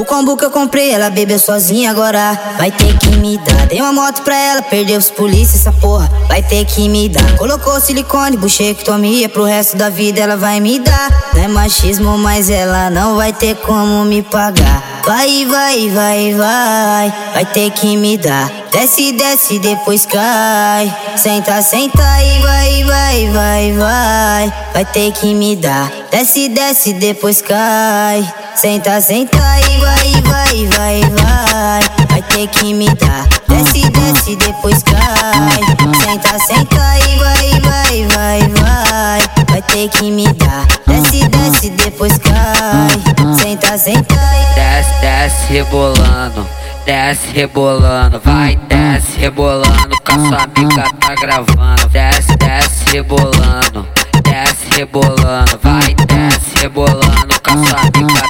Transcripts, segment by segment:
O combo que eu comprei, ela bebeu sozinha agora. Vai ter que me dar. Dei uma moto pra ela, perdeu os polícia, essa porra. Vai ter que me dar. Colocou silicone, buchectomia. Pro resto da vida ela vai me dar. Não é machismo, mas ela não vai ter como me pagar. Vai, vai, vai, vai. Vai ter que me dar. Desce, desce, depois cai. Senta, senta e vai, vai, vai, vai. Vai ter que me dar. Desce, desce, depois cai. Senta, senta e vai, vai, vai, vai. Vai ter que me dar. Desce, desce, depois cai. Senta, senta e vai, vai, vai, vai. Vai ter que me dar. Desce, desce, depois cai. Senta, senta e Desce, desce rebolando, desce rebolando, vai, desce rebolando, com a sua amiga tá gravando. Desce, desce rebolando, desce rebolando, vai, desce rebolando, com a sua amiga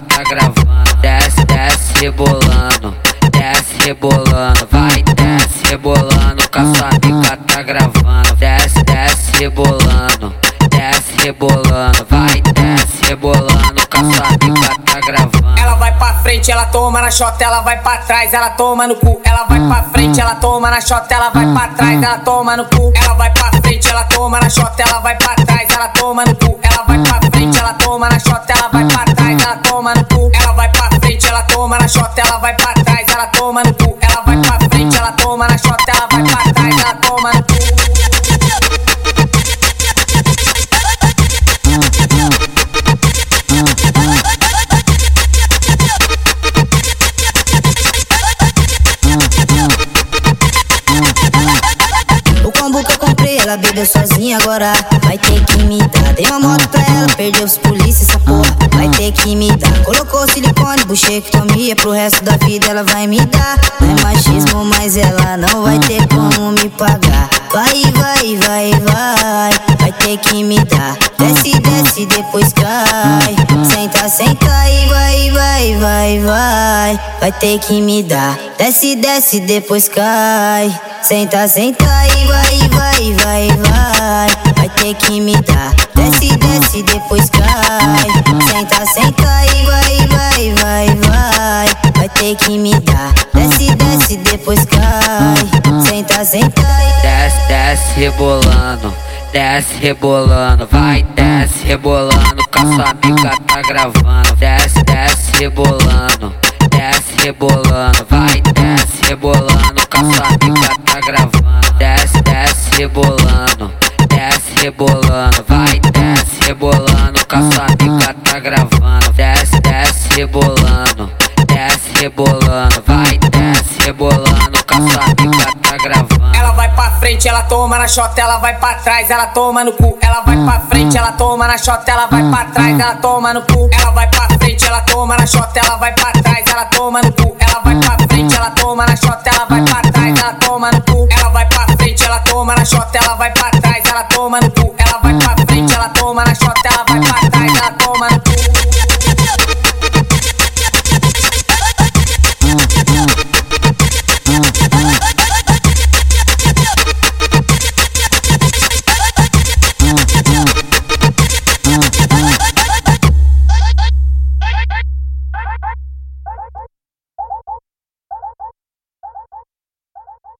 rebolando, com a sua amiga tá gravando. Desce, desce rebolando, desce rebolando, vai, desce rebolando, com a sua amiga tá gravando. Ela vai pra frente, ela toma na chota, ela vai pra trás, ela toma no cu. Ela vai pra frente, ela toma na chota, ela vai pra trás, ela toma no cu. Ela vai pra frente, ela toma na chota, ela vai pra trás, ela toma no cu. Ela vai pra frente, ela toma na chota, ela vai pra trás, ela toma no cu. Ela vai pra frente, ela toma na chota, ela vai pra trás, ela toma no cu. Ela bebeu sozinha agora. Vai ter que me dar. Dei uma moto pra ela, perdeu os polícia, essa porra. Vai ter que me dar. Colocou silicone, buchectomia. Pro resto da vida ela vai me dar. É machismo, mas ela não vai ter como me pagar. Vai, vai, vai, vai. Vai ter que me dar. Desce, desce, depois cai. Senta, senta e vai, vai, vai, vai. Vai ter que me dar. Desce, desce, depois cai. Senta, senta e vai, vai, vai, vai. Vai ter que me dar. Desce, desce, depois cai. Senta, senta e vai, vai, vai, vai. Vai ter que me dar. Desce, desce, depois cai. Senta, senta e Desce, desce rebolando, desce rebolando, vai, desce rebolando, com a sua amiga tá gravando. Desce, desce rebolando, desce rebolando, vai, desce rebolando, com a sua amiga rebolando, desce rebolando, vai, desce rebolando, com a sua tá gravando. Desce, desce rebolando, desce rebolando, vai, desce rebolando, com a sua tá gravando. Ela vai pra frente, ela toma na chota, ela vai pra trás, ela toma no cu. Ela vai pra frente, ela toma na chota, ela vai pra trás, ela toma no cu. Ela vai pra frente, ela toma na chota, ela vai pra trás, ela toma no cu. Ela vai pra frente, ela toma na chota, ela vai pra trás, ela toma no cu. Ela vai ela toma na chota, ela vai pra trás, ela toma no cu. Ela vai pra frente, ela toma na chota,